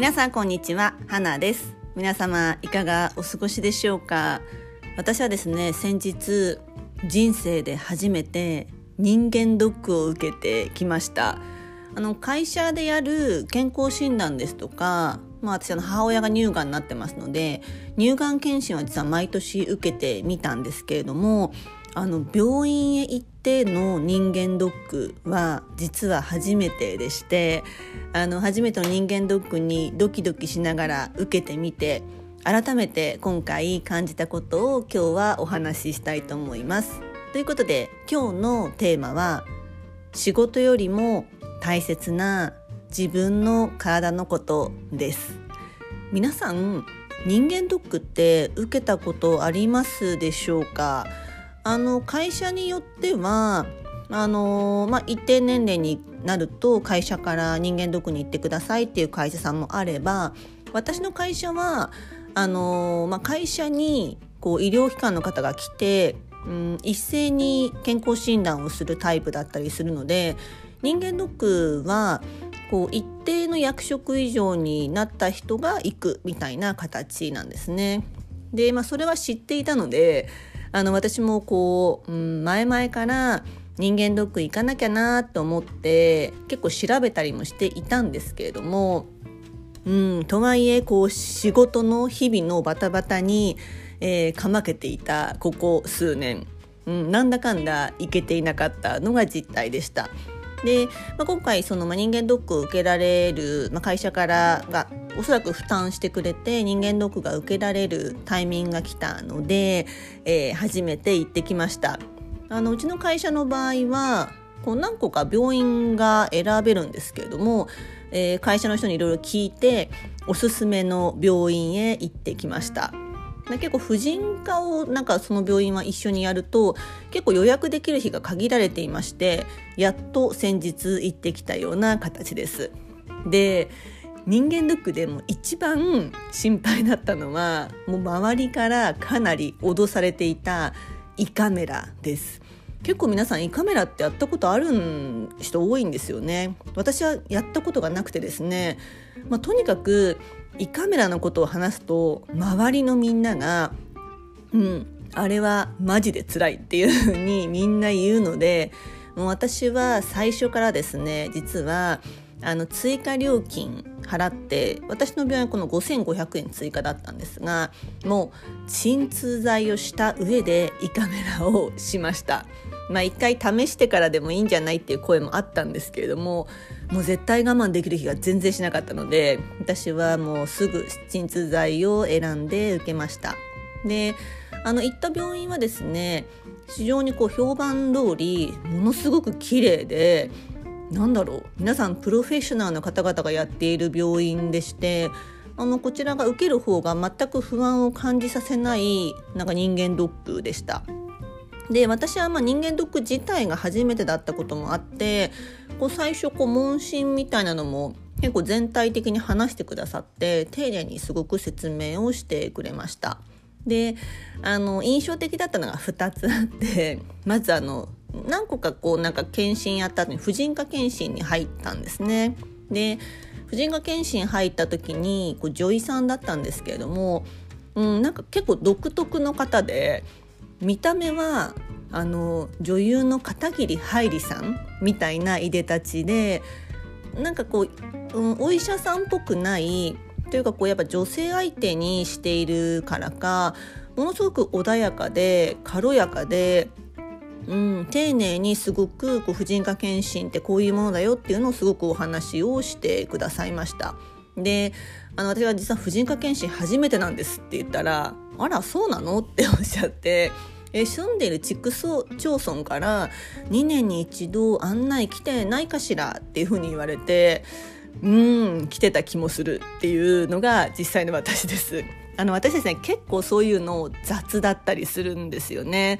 皆さんこんにちは花です。皆様いかがお過ごしでしょうか？私はですね先日人生で初めて人間ドックを受けてきました。あの会社でやる健康診断ですとかまあ私の母親が乳がんになってますので乳がん検診は実は毎年受けてみたんですけれどもあの病院へ行っての人間ドックは実は初めてでしてあの初めての人間ドックにドキドキしながら受けてみて改めて今回感じたことを今日はお話ししたいと思います。ということで今日のテーマは仕事よりも大切な自分の体のことです。皆さん人間ドックって受けたことありますでしょうか？あの会社によってはあのまあ、一定年齢になると会社から人間ドックに行ってくださいっていう会社さんもあれば私の会社はあの、まあ、会社にこう医療機関の方が来て、うん、一斉に健康診断をするタイプだったりするので人間ドックはこう一定の役職以上になった人が行くみたいな形なんですね。で、まあ、それは知っていたのであの私もこう、うん、前々から人間ドック行かなきゃなと思って結構調べたりもしていたんですけれども、うん、とはいえこう仕事の日々のバタバタに、えー、かまけていたここ数年、うん、なんだかんだ行けていなかったのが実態でした。で、まあ、今回その、まあ、人間ドックを受けられる、まあ、会社からがおそらく負担してくれて人間ドックが受けられるタイミングが来たので、えー、初めて行ってきました。あのうちの会社の場合はこう何個か病院が選べるんですけれども、えー、会社の人にいろいろ聞いておすすめの病院へ行ってきました。結構婦人科をなんかその病院は一緒にやると結構予約できる日が限られていましてやっと先日行ってきたような形です。で人間ドックでも一番心配だったのはもう周りからかなり脅されていた胃カメラです。結構皆さん胃カメラってやったことある人多いんですよね。私はやったことがなくてですね、まあ、とにかく胃カメラのことを話すと周りのみんながうんあれはマジで辛いっていうふうにみんな言うのでもう私は最初からですね実はあの追加料金払って私の病院はこの5500円追加だったんですがもう鎮痛剤をした上で胃カメラをしました。まあ一回試してからでもいいんじゃないっていう声もあったんですけれどももう絶対我慢できる日が全然しなかったので私はもうすぐ鎮痛剤を選んで受けましたであの行った病院はですね非常にこう評判通りものすごく綺麗でなんだろう皆さんプロフェッショナルの方々がやっている病院でしてあのこちらが受ける方が全く不安を感じさせないなんか人間ドックでした。で私はまあ人間ドック自体が初めてだったこともあってこう最初こう問診みたいなのも結構全体的に話してくださって丁寧にすごく説明をしてくれました。であの印象的だったのが2つあってまずあの何個かこうなんか検診やった後に婦人科検診に入ったんですね。で婦人科検診入った時にこう女医さんだったんですけれども、うん、なんか結構独特の方で見た目はあの女優の片桐はいりさんみたいないでたちでなんかこう、うん、お医者さんっぽくないというかこうやっぱ女性相手にしているからかものすごく穏やかで軽やかでうん、丁寧にすごくこう婦人科検診ってこういうものだよっていうのをすごくお話をしてくださいました。であの私は実は婦人科検診初めてなんですって言ったら「あらそうなの?」っておっしゃってえ住んでる地区町村から2年に一度案内来てないかしらっていうふうに言われてうん来てた気もするっていうのが実際の私です。あの私ですね結構そういうの雑だったりするんですよね。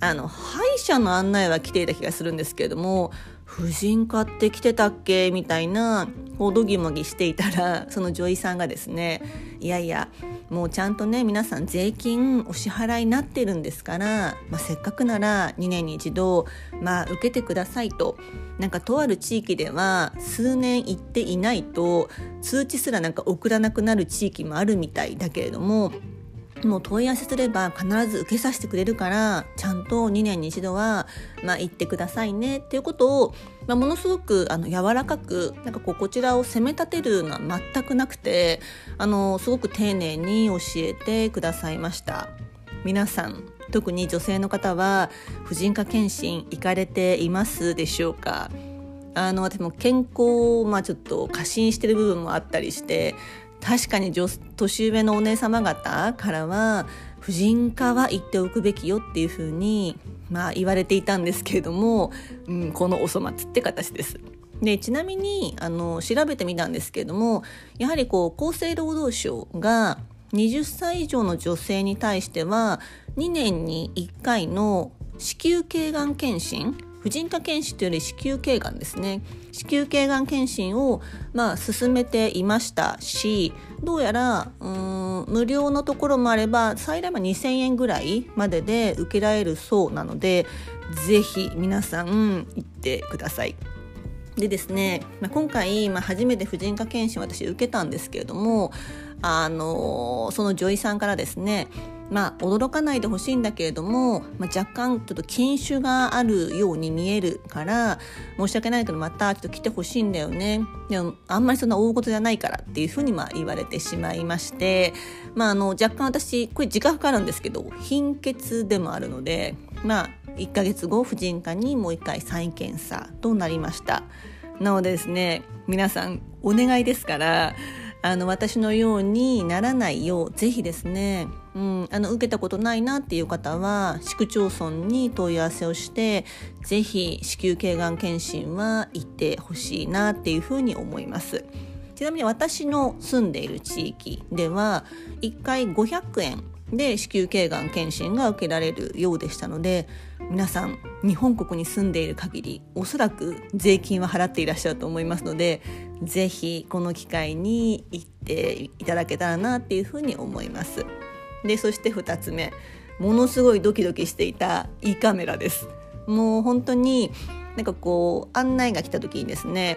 あの歯医者の案内は来ていた気がするんですけれども婦人科って来てたっけ？みたいなこうドギモギしていたらその女医さんがですねいやいやもうちゃんとね皆さん税金お支払いになってるんですから、まあ、せっかくなら2年に一度、まあ、受けてくださいと。なんかとある地域では数年行っていないと通知すらなんか送らなくなる地域もあるみたいだけれどももう問い合わせすれば必ず受けさせてくれるからちゃんと2年に一度は、まあ、行ってくださいね。っていうことを、まあ、ものすごくあの柔らかくなんかこうこちらを責め立てるのは全くなくてあのすごく丁寧に教えてくださいました。皆さん特に女性の方は婦人科検診行かれていますでしょうか？あの私も健康を、まあ、ちょっと過信してる部分もあったりして確かに年上のお姉様方からは婦人科は行っておくべきよっていうふうに、まあ、言われていたんですけれども、うん、このお粗末って形です。でちなみにあの調べてみたんですけれどもやはりこう厚生労働省が20歳以上の女性に対しては2年に1回の子宮頸がん検診婦人科検診というより子宮頸がんですね子宮頸がん検診を、まあ、進めていましたしどうやらうん無料のところもあれば最大は2000円ぐらいまでで受けられるそうなのでぜひ皆さん行ってください。でですね、まあ、今回、まあ、初めて婦人科検診私受けたんですけれどもあのその女医さんからですねまあ驚かないでほしいんだけれども、まあ、若干ちょっと禁酒があるように見えるから申し訳ないけどまたちょっと来てほしいんだよね。でもあんまりそんな大事じゃないからっていうふうにまあ言われてしまいまして、まあ、あの若干私これ時間かかるんですけど貧血でもあるのでまあ1ヶ月後婦人科にもう1回再検査となりました。なのでですね皆さんお願いですからあの私のようにならないようぜひですね、うん、あの受けたことないなっていう方は市区町村に問い合わせをしてぜひ子宮頸がん検診は行ってほしいなっていうふうに思います。ちなみに私の住んでいる地域では1回500円で子宮頸がん検診が受けられるようでしたので皆さん日本国に住んでいる限りおそらく税金は払っていらっしゃると思いますのでぜひこの機会に行っていただけたらなっていうふうに思います。でそして2つ目ものすごいドキドキしていた胃カメラです。もう本当になんかこう案内が来た時にですね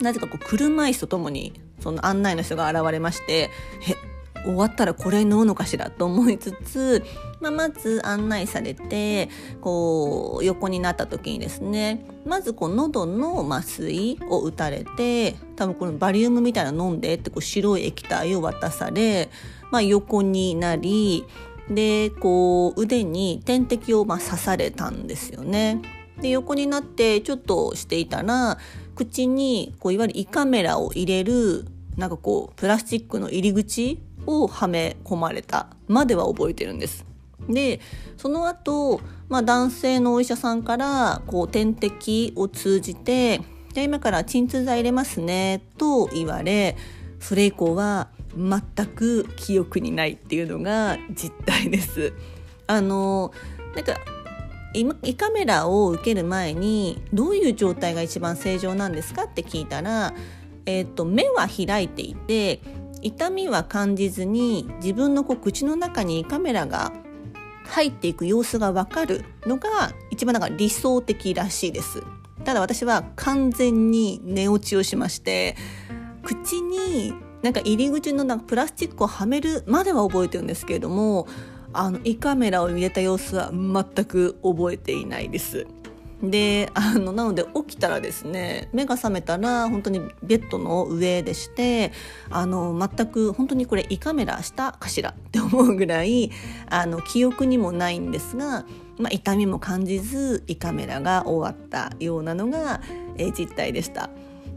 なぜかこう車椅子とともにその案内の人が現れまして「え終わったらこれ飲むのかしらと思いつつ、まあ、まず案内されてこう横になった時にですねまずこう喉の麻酔を打たれて多分このバリウムみたいなの飲んでってこう白い液体を渡され、まあ、横になりでこう腕に点滴をまあ刺されたんですよね。で横になってちょっとしていたら口にこういわゆる胃カメラを入れるなんかこうプラスチックの入り口をはめ込まれたまでは覚えてるんです。でその後、まあ男性のお医者さんからこう点滴を通じて「じゃ今から鎮痛剤入れますね」と言われそれ以降は全く記憶にないっていうのが実態です。あのなんか胃カメラを受ける前にどういう状態が一番正常なんですかって聞いたら、えーと目は開いていて痛みは感じずに自分のこう口の中にカメラが入っていく様子がわかるのが一番なんか理想的らしいです。ただ私は完全に寝落ちをしまして口になんか入り口のなんかプラスチックをはめるまでは覚えてるんですけれどもあの胃カメラを入れた様子は全く覚えていないです。であのなので起きたらですね目が覚めたら本当にベッドの上でしてあの全く本当にこれ胃カメラしたかしら？って思うぐらいあの記憶にもないんですが、まあ、痛みも感じず胃カメラが終わったようなのが、えー、実態でした。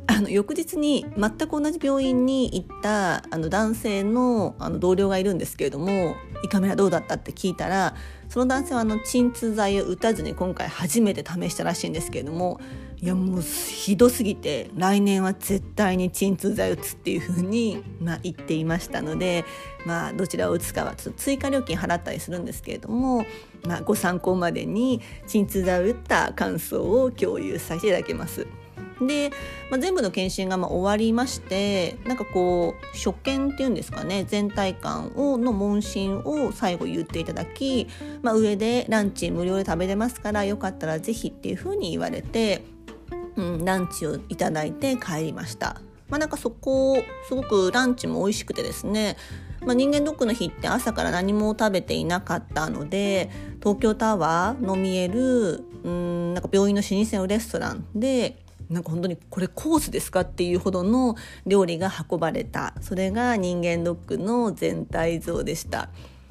あの翌日に全く同じ病院に行ったあの男性のあの同僚がいるんですけれども胃カメラどうだったって聞いたらその男性はあの鎮痛剤を打たずに今回初めて試したらしいんですけれどもいやもうひどすぎて来年は絶対に鎮痛剤を打つっていうふうに、まあ、言っていましたので、まあ、どちらを打つかはちょっと追加料金払ったりするんですけれども、まあ、ご参考までに鎮痛剤を打った感想を共有させていただきます。で、まあ、全部の検診がまあ終わりましてなんかこう所見っていうんですかね全体感をの問診を最後言っていただき、まあ、上でランチ無料で食べれますからよかったら是非っていうふうに言われてうん、ランチをいただいて帰りました。まあ、なんかそこすごくランチも美味しくてですね、まあ、人間ドックの日って朝から何も食べていなかったので東京タワーの見えるうんなんか病院の老舗のレストランでなんか本当にこれコースですかっていうほどの料理が運ばれたそれが人間ドックの全体像でした。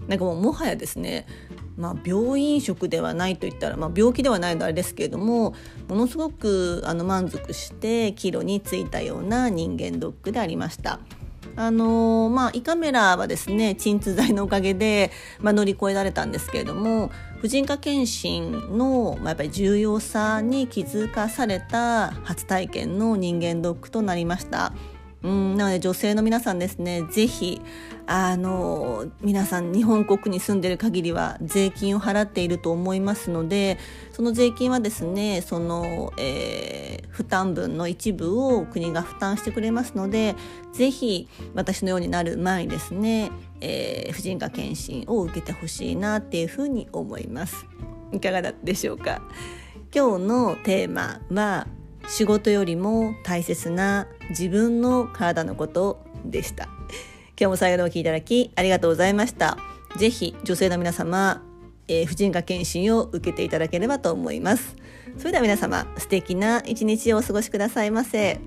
なんかもうもはやですねまあ、病院食ではないといったら、まあ、病気ではないのあれですけれどもものすごくあの満足して帰路に着いたような人間ドックでありました。あのまあ、胃カメラはですね鎮痛剤のおかげで、まあ、乗り越えられたんですけれども婦人科検診の、まあ、やっぱり重要さに気づかされた初体験の人間ドックとなりました。うんなので女性の皆さんですねぜひあの皆さん日本国に住んでる限りは税金を払っていると思いますのでその税金はですねその、えー、負担分の一部を国が負担してくれますのでぜひ私のようになる前にですね、えー、婦人科検診を受けてほしいなっていうふうに思います。いかがだったでしょうか？今日のテーマは仕事よりも大切な自分の体のことでした。今日も最後までお聴きいただきありがとうございました。ぜひ女性の皆様、えー、婦人科検診を受けていただければと思います。それでは皆様素敵な一日をお過ごしくださいませ。